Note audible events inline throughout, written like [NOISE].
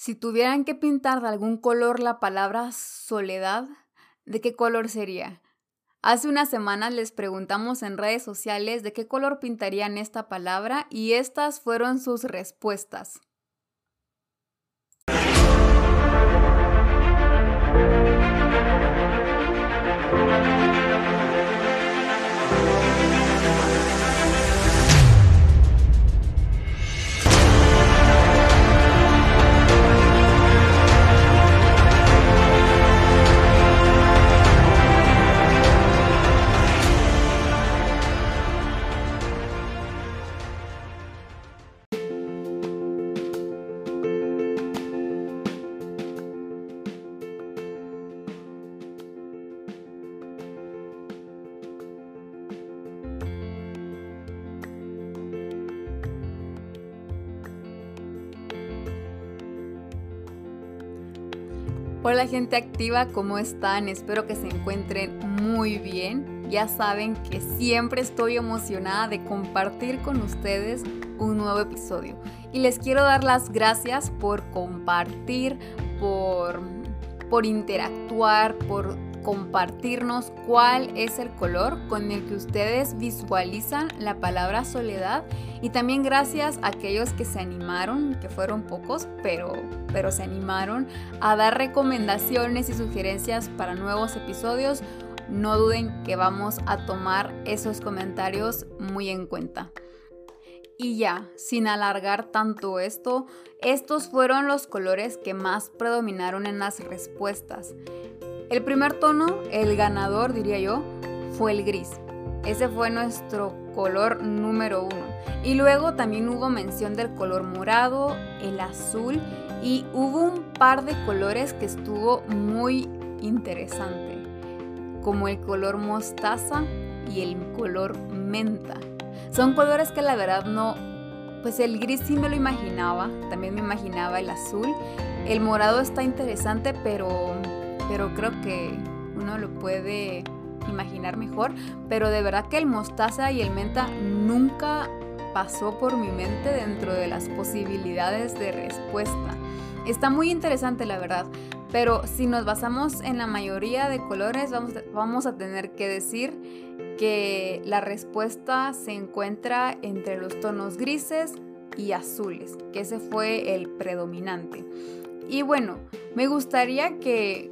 Si tuvieran que pintar de algún color la palabra soledad, ¿de qué color sería? Hace unas semanas les preguntamos en redes sociales de qué color pintarían esta palabra y estas fueron sus respuestas. Hola gente activa, ¿cómo están? Espero que se encuentren muy bien. Ya saben que siempre estoy emocionada de compartir con ustedes un nuevo episodio. Y les quiero dar las gracias por compartir, por, por interactuar, por compartirnos cuál es el color con el que ustedes visualizan la palabra soledad y también gracias a aquellos que se animaron, que fueron pocos, pero, pero se animaron a dar recomendaciones y sugerencias para nuevos episodios. No duden que vamos a tomar esos comentarios muy en cuenta. Y ya, sin alargar tanto esto, estos fueron los colores que más predominaron en las respuestas. El primer tono, el ganador diría yo, fue el gris. Ese fue nuestro color número uno. Y luego también hubo mención del color morado, el azul y hubo un par de colores que estuvo muy interesante, como el color mostaza y el color menta. Son colores que la verdad no, pues el gris sí me lo imaginaba, también me imaginaba el azul. El morado está interesante, pero pero creo que uno lo puede imaginar mejor. Pero de verdad que el mostaza y el menta nunca pasó por mi mente dentro de las posibilidades de respuesta. Está muy interesante la verdad, pero si nos basamos en la mayoría de colores vamos, vamos a tener que decir que la respuesta se encuentra entre los tonos grises y azules, que ese fue el predominante. Y bueno, me gustaría que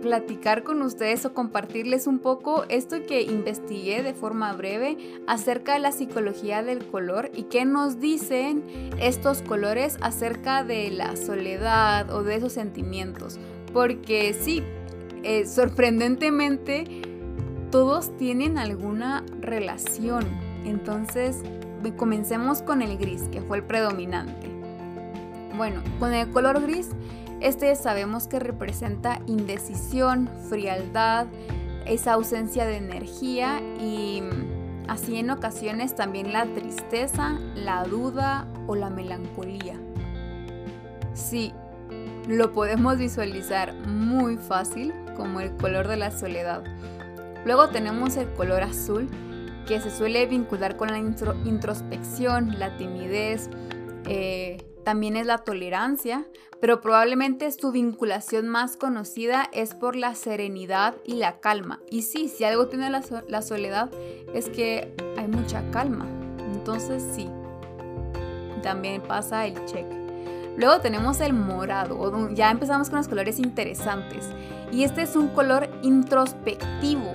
platicar con ustedes o compartirles un poco esto que investigué de forma breve acerca de la psicología del color y qué nos dicen estos colores acerca de la soledad o de esos sentimientos. Porque sí, eh, sorprendentemente todos tienen alguna relación. Entonces, comencemos con el gris, que fue el predominante. Bueno, con el color gris este sabemos que representa indecisión, frialdad, esa ausencia de energía y así en ocasiones también la tristeza, la duda o la melancolía. Sí, lo podemos visualizar muy fácil como el color de la soledad. Luego tenemos el color azul que se suele vincular con la introspección, la timidez, eh, también es la tolerancia, pero probablemente su vinculación más conocida es por la serenidad y la calma. Y sí, si algo tiene la, soledad es que hay mucha calma. Entonces sí, también pasa el check. Luego tenemos el morado, ya empezamos con los colores interesantes. Y este es un color introspectivo.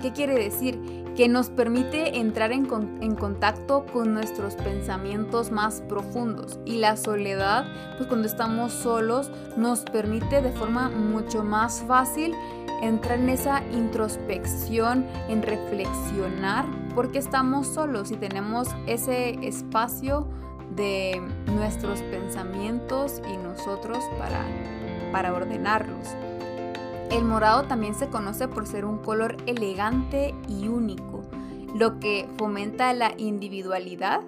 ¿Qué quiere decir? Que nos permite entrar en, contacto con nuestros pensamientos más profundos. Y la soledad, pues cuando estamos solos, nos permite de forma mucho más fácil entrar en esa introspección, en reflexionar, porque estamos solos y tenemos ese espacio de nuestros pensamientos y nosotros para, para ordenarlos. El morado también se conoce por ser un color elegante y único, lo que fomenta la individualidad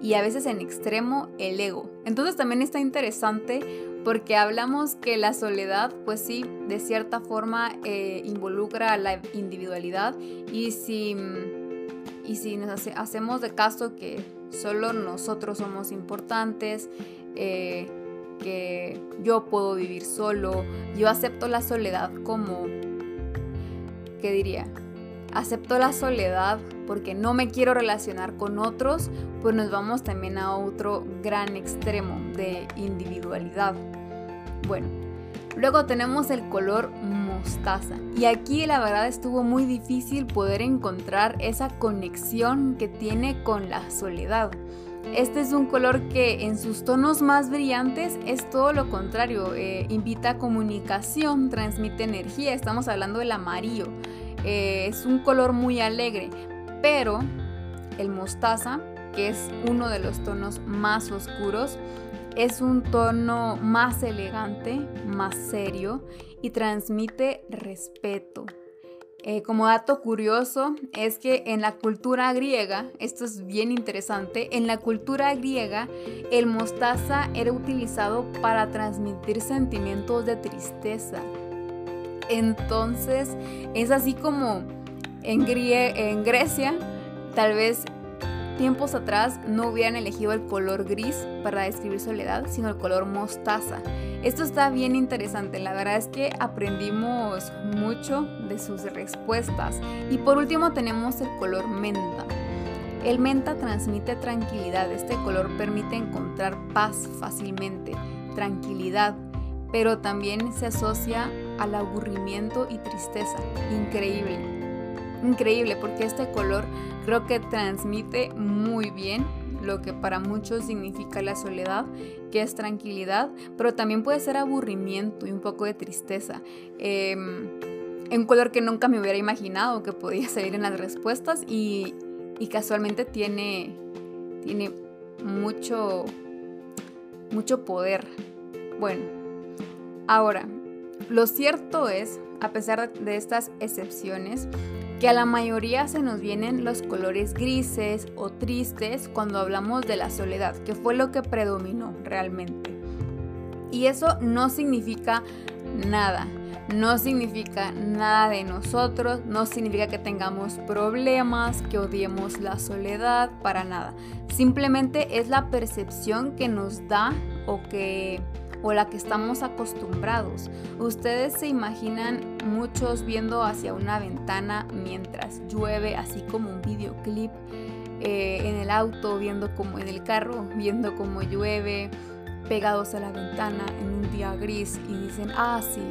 y a veces en extremo el ego. Entonces también está interesante porque hablamos que la soledad, pues sí, de cierta forma eh, involucra a la individualidad y si, y si nos hacemos de caso que solo nosotros somos importantes, eh, que yo puedo vivir solo, yo acepto la soledad como, ¿qué diría? Acepto la soledad porque no me quiero relacionar con otros, pues nos vamos también a otro gran extremo de individualidad. Bueno, luego tenemos el color mostaza. Y aquí la verdad estuvo muy difícil poder encontrar esa conexión que tiene con la soledad. Este es un color que en sus tonos más brillantes es todo lo contrario, eh, invita a comunicación, transmite energía, estamos hablando del amarillo, eh, es un color muy alegre, pero el mostaza, que es uno de los tonos más oscuros, es un tono más elegante, más serio y transmite respeto, eh, como dato curioso es que en la cultura griega, esto es bien interesante, en la cultura griega el mostaza era utilizado para transmitir sentimientos de tristeza. Entonces es así como en, en Grecia tal vez tiempos atrás no hubieran elegido el color gris para describir soledad, sino el color mostaza. Esto está bien interesante, la verdad es que aprendimos mucho de sus respuestas. Y por último tenemos el color menta. El menta transmite tranquilidad, este color permite encontrar paz fácilmente, tranquilidad, pero también se asocia al aburrimiento y tristeza. Increíble increíble porque este color creo que transmite muy bien lo que para muchos significa la soledad, que es tranquilidad, pero también puede ser aburrimiento y un poco de tristeza. Eh, un color que nunca me hubiera imaginado que podía [LAUGHS] salir en las respuestas y, y casualmente tiene, tiene mucho, mucho poder. Bueno, ahora, lo cierto es, a pesar de estas excepciones, que a la mayoría se nos vienen los colores grises o tristes cuando hablamos de la soledad, que fue lo que predominó realmente. Y eso no significa nada, no significa nada de nosotros, no significa que tengamos problemas, que odiemos la soledad, para nada. Simplemente es la percepción que nos da o que o la que estamos acostumbrados. Ustedes se imaginan muchos viendo hacia una ventana mientras llueve, así como un videoclip eh, en el auto, viendo como en el carro, viendo cómo llueve, pegados a la ventana en un día gris y dicen, ah, sí,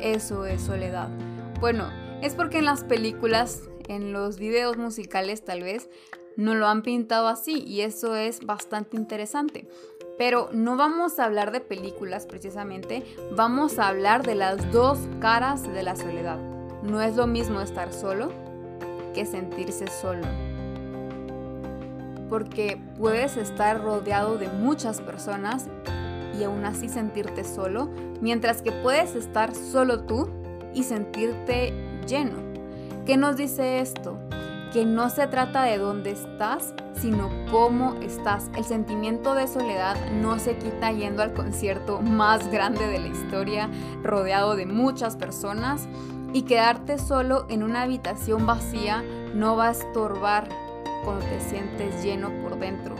eso es soledad. Bueno, es porque en las películas, en los videos musicales tal vez, no lo han pintado así y eso es bastante interesante. Pero no vamos a hablar de películas precisamente, vamos a hablar de las dos caras de la soledad. No es lo mismo estar solo que sentirse solo. Porque puedes estar rodeado de muchas personas y aún así sentirte solo, mientras que puedes estar solo tú y sentirte lleno. ¿Qué nos dice esto? Que no se trata de dónde estás, sino cómo estás. El sentimiento de soledad no se quita yendo al concierto más grande de la historia, rodeado de muchas personas, y quedarte solo en una habitación vacía no va a estorbar cuando te sientes lleno por dentro.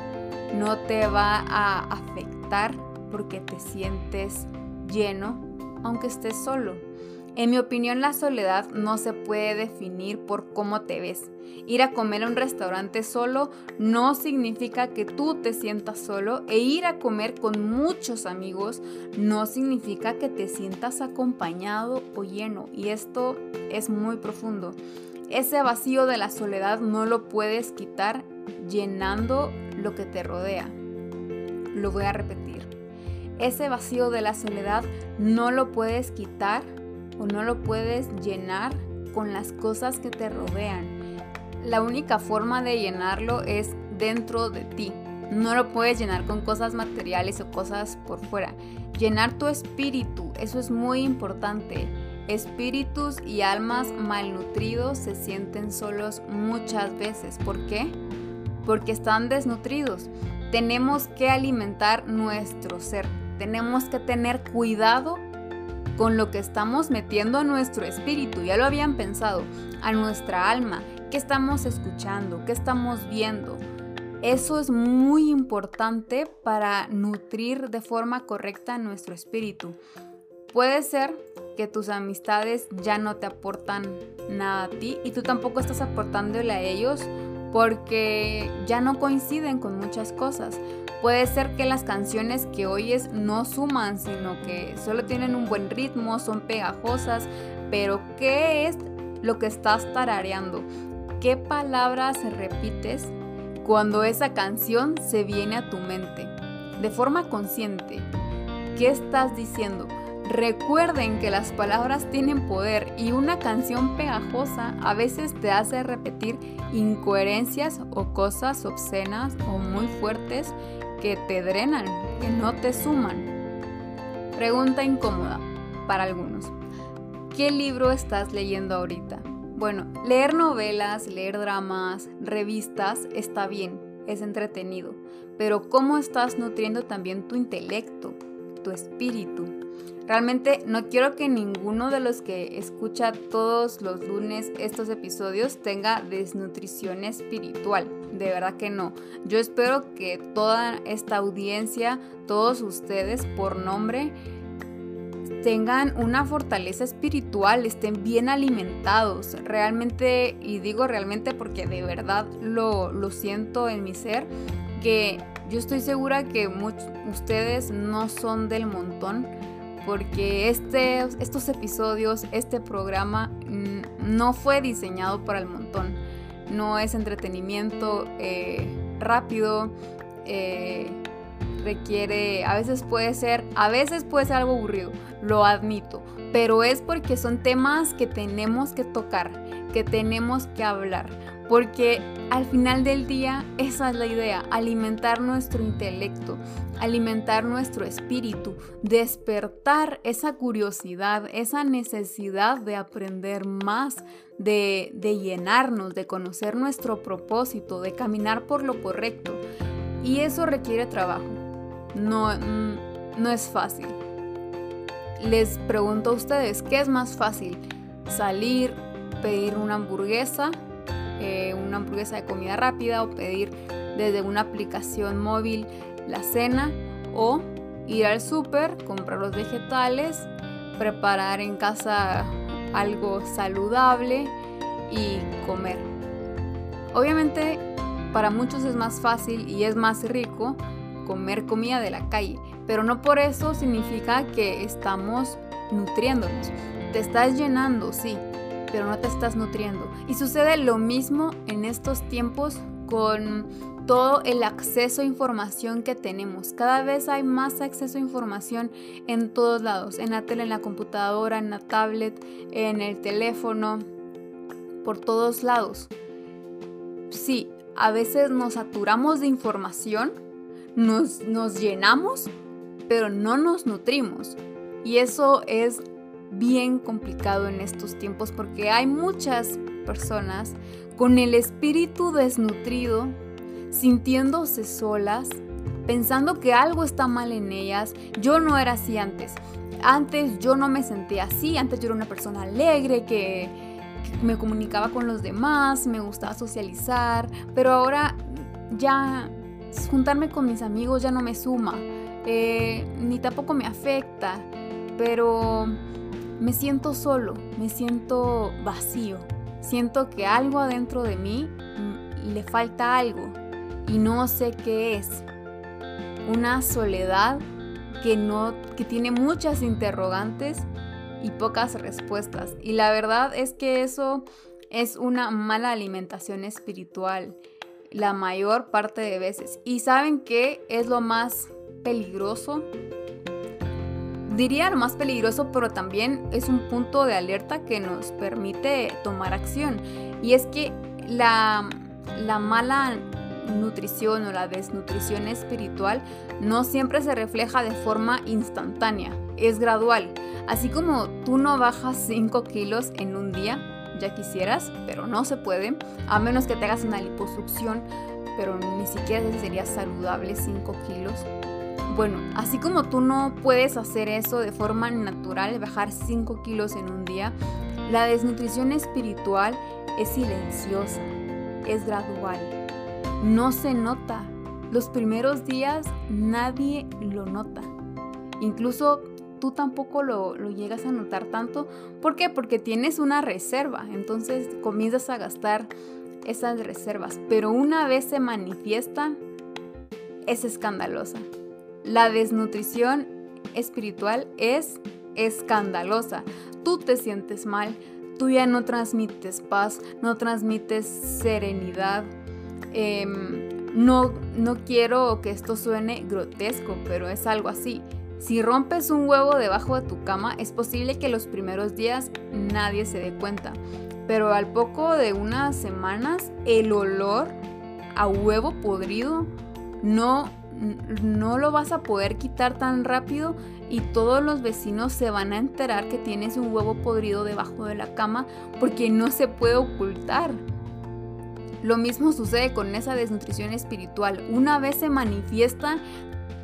No te va a afectar porque te sientes lleno, aunque estés solo. En mi opinión, la soledad no se puede definir por cómo te ves. Ir a comer a un restaurante solo no significa que tú te sientas solo e ir a comer con muchos amigos no significa que te sientas acompañado o lleno. Y esto es muy profundo. Ese vacío de la soledad no lo puedes quitar llenando lo que te rodea. Lo voy a repetir. Ese vacío de la soledad no lo puedes quitar o no lo puedes llenar con las cosas que te rodean. La única forma de llenarlo es dentro de ti. No lo puedes llenar con cosas materiales o cosas por fuera. Llenar tu espíritu, eso es muy importante. Espíritus y almas malnutridos se sienten solos muchas veces. ¿Por qué? Porque están desnutridos. Tenemos que alimentar nuestro ser. Tenemos que tener cuidado con lo que estamos metiendo a nuestro espíritu, ya lo habían pensado, a nuestra alma, qué estamos escuchando, qué estamos viendo. Eso es muy importante para nutrir de forma correcta nuestro espíritu. Puede ser que tus amistades ya no te aportan nada a ti y tú tampoco estás aportándole a ellos porque ya no coinciden con muchas cosas. Puede ser que las canciones que oyes no suman, sino que solo tienen un buen ritmo, son pegajosas, pero ¿qué es lo que estás tarareando? ¿Qué palabras repites cuando esa canción se viene a tu mente? De forma consciente, ¿qué estás diciendo? Recuerden que las palabras tienen poder y una canción pegajosa a veces te hace repetir incoherencias o cosas obscenas o muy fuertes que te drenan, que no te suman. Pregunta incómoda para algunos. ¿Qué libro estás leyendo ahorita? Bueno, leer novelas, leer dramas, revistas está bien, es entretenido, pero ¿cómo estás nutriendo también tu intelecto, tu espíritu? Realmente no quiero que ninguno de los que escucha todos los lunes estos episodios tenga desnutrición espiritual. De verdad que no. Yo espero que toda esta audiencia, todos ustedes por nombre, tengan una fortaleza espiritual, estén bien alimentados. Realmente, y digo realmente porque de verdad lo, lo siento en mi ser, que yo estoy segura que ustedes no son del montón porque este, estos episodios, este programa mm, no fue diseñado para el montón. No es entretenimiento eh, rápido, eh, requiere, a veces puede ser, a veces puede ser algo aburrido, lo admito, pero es porque son temas que tenemos que tocar, que tenemos que hablar porque al final del día esa es la idea, alimentar nuestro intelecto, alimentar nuestro espíritu, despertar esa curiosidad, esa necesidad de aprender más, de, llenarnos, de conocer nuestro propósito, de caminar por lo correcto. Y eso requiere trabajo, no, no es fácil. Les pregunto a ustedes, ¿qué es más fácil? ¿Salir, pedir una hamburguesa eh, una hamburguesa de comida rápida o pedir desde una aplicación móvil la cena o ir al súper, comprar los vegetales, preparar en casa algo saludable y comer. Obviamente para muchos es más fácil y es más rico comer comida de la calle, pero no por eso significa que estamos nutriéndonos. Te estás llenando, sí, pero no te estás nutriendo. Y sucede lo mismo en estos tiempos con todo el acceso a información que tenemos. Cada vez hay más acceso a información en todos lados, en la tele, en la computadora, en la tablet, en el teléfono, por todos lados. Sí, a veces nos saturamos de información, nos, nos llenamos, pero no nos nutrimos. Y eso es bien complicado en estos tiempos porque hay muchas personas con el espíritu desnutrido, sintiéndose solas, pensando que algo está mal en ellas. Yo no era así antes. Antes yo no me sentía así, antes yo era una persona alegre que, me comunicaba con los demás, me gustaba socializar, pero ahora ya juntarme con mis amigos ya no me suma, eh, ni tampoco me afecta, pero me siento solo, me siento vacío, siento que algo adentro de mí mm, le falta algo y no sé qué es. Una soledad que no que tiene muchas interrogantes y pocas respuestas. Y la verdad es que eso es una mala alimentación espiritual la mayor parte de veces. Y saben qué es lo más peligroso diría lo más peligroso, pero también es un punto de alerta que nos permite tomar acción. Y es que la, la mala nutrición o la desnutrición espiritual no siempre se refleja de forma instantánea, es gradual. Así como tú no bajas 5 kilos en un día, ya quisieras, pero no se puede, a menos que te hagas una liposucción, pero ni siquiera sería saludable 5 kilos. Bueno, así como tú no puedes hacer eso de forma natural, bajar 5 kilos en un día, la desnutrición espiritual es silenciosa, es gradual. no se nota. Los primeros días nadie lo nota. Incluso tú tampoco lo, lo, llegas a notar tanto. ¿Por qué? Porque tienes una reserva. Entonces comienzas a gastar esas reservas. Pero una vez se manifiesta, es escandalosa. La desnutrición espiritual es escandalosa. Tú te sientes mal, tú ya no transmites paz, no transmites serenidad. Em, no, no quiero que esto suene grotesco, pero es algo así. Si rompes un huevo debajo de tu cama, es posible que los primeros días nadie se dé cuenta, pero al poco de unas semanas el olor a huevo podrido no, no lo vas a poder quitar tan rápido y todos los vecinos se van a enterar que tienes un huevo podrido debajo de la cama porque no se puede ocultar. Lo mismo sucede con esa desnutrición espiritual. Una vez se manifiesta,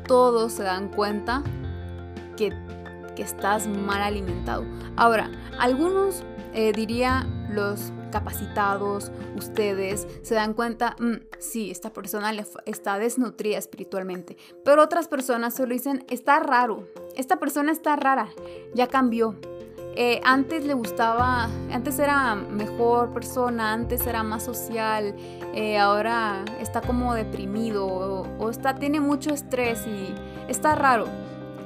todos se dan cuenta que, estás mal alimentado. Ahora, algunos, eh, diría los capacitados, ustedes, se dan cuenta, mm, sí, esta persona está desnutrida espiritualmente. Pero otras personas solo dicen, está raro, esta persona está rara, ya cambió. Eh, antes le gustaba, antes era mejor persona, antes era más social, eh, ahora está como deprimido o, está, tiene mucho estrés y está raro.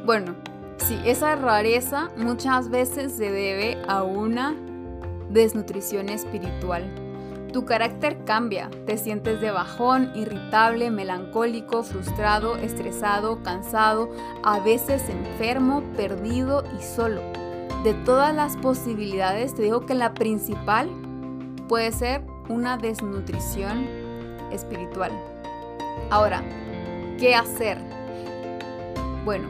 Bueno, sí, esa rareza muchas veces se debe a una desnutrición espiritual. Tu carácter cambia, te sientes de bajón, irritable, melancólico, frustrado, estresado, cansado, a veces enfermo, perdido y solo. De todas las posibilidades, te digo que la principal puede ser una desnutrición espiritual. Ahora, ¿qué hacer? Bueno,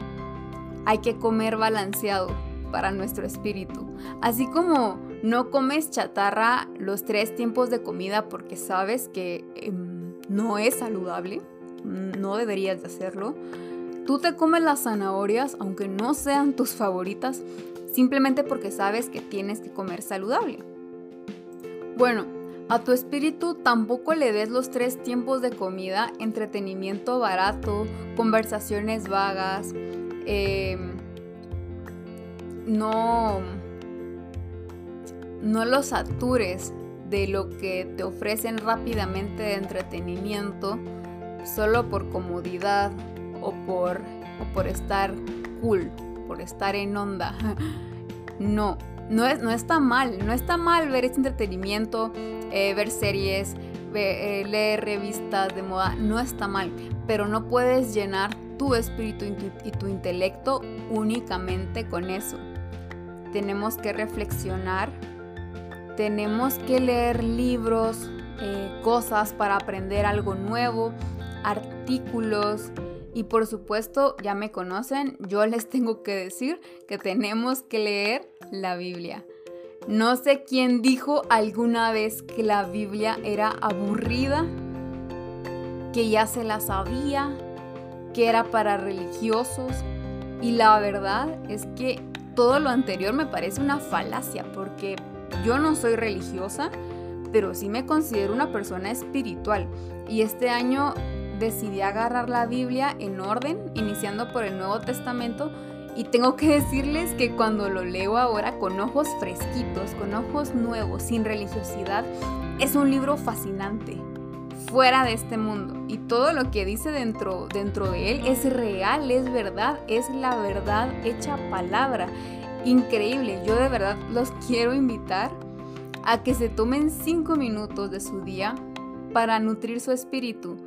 hay que comer balanceado para nuestro espíritu. Así como no comes chatarra los tres tiempos de comida porque sabes que em, no es saludable, no deberías de hacerlo. Tú te comes las zanahorias aunque no sean tus favoritas, simplemente porque sabes que tienes que comer saludable. Bueno, a tu espíritu tampoco le des los tres tiempos de comida, entretenimiento barato, conversaciones vagas, em, no no los satures de lo que te ofrecen rápidamente de entretenimiento solo por comodidad o por, por estar cool, por estar en onda. [LAUGHS] No, no, es, no está mal, no está mal ver este entretenimiento, eh, ver series, eh, leer revistas de moda, no está mal, pero no puedes llenar tu espíritu y tu intelecto únicamente con eso. Tenemos que reflexionar tenemos que leer libros, eh, cosas para aprender algo nuevo, artículos y por supuesto, ya me conocen, yo les [LAUGHS] tengo que decir que tenemos que leer la Biblia. No sé quién dijo alguna vez que la Biblia era aburrida, que ya se la sabía, que era para religiosos. Y la verdad es que todo lo anterior me parece una falacia, porque yo no soy religiosa, pero sí me considero una persona espiritual. Y este año decidí agarrar la Biblia en orden, iniciando por el Nuevo Testamento. Y tengo que [LAUGHS] decirles que cuando lo leo ahora con ojos fresquitos, con ojos nuevos, sin religiosidad, es un libro fascinante, fuera de este mundo. Y todo lo que dice dentro, dentro de él es real, es verdad, es la verdad hecha palabra increíble. Yo de verdad los [LAUGHS] quiero invitar a que se tomen cinco minutos de su día para nutrir su espíritu.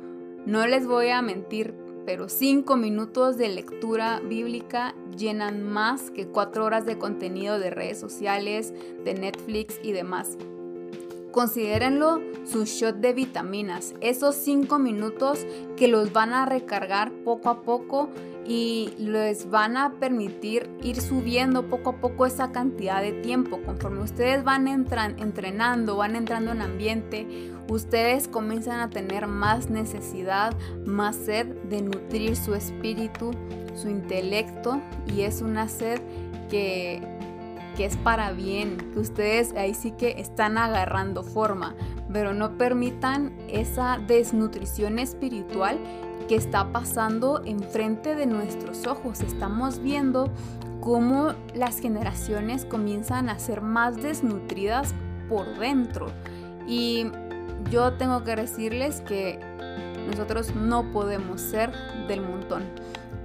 No les voy a mentir, pero cinco minutos de lectura bíblica llenan más que cuatro horas de contenido de redes sociales, de Netflix y demás. Considérenlo su shot de vitaminas, esos cinco minutos que los van a recargar poco a poco y les van a permitir ir subiendo poco a poco esa cantidad de tiempo. Conforme ustedes van entrenando, van entrando en ambiente, ustedes comienzan a tener más necesidad, más sed de nutrir su espíritu, su intelecto y es una sed que, que es para bien, que ustedes ahí sí que están agarrando forma. pero no permitan esa desnutrición espiritual que está pasando enfrente de nuestros ojos. Estamos viendo cómo las generaciones comienzan a ser más desnutridas por dentro. Y yo tengo que decirles que nosotros no podemos ser del montón.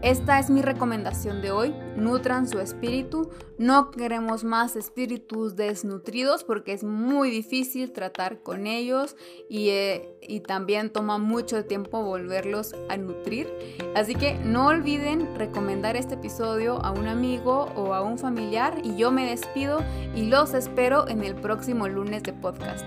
Esta es mi recomendación de hoy. Nutran su espíritu. No queremos más espíritus desnutridos porque es muy difícil tratar con ellos y, eh, y, también toma mucho tiempo volverlos a nutrir. Así que no olviden recomendar este episodio a un amigo o a un familiar y yo me despido y los espero en el próximo lunes de podcast.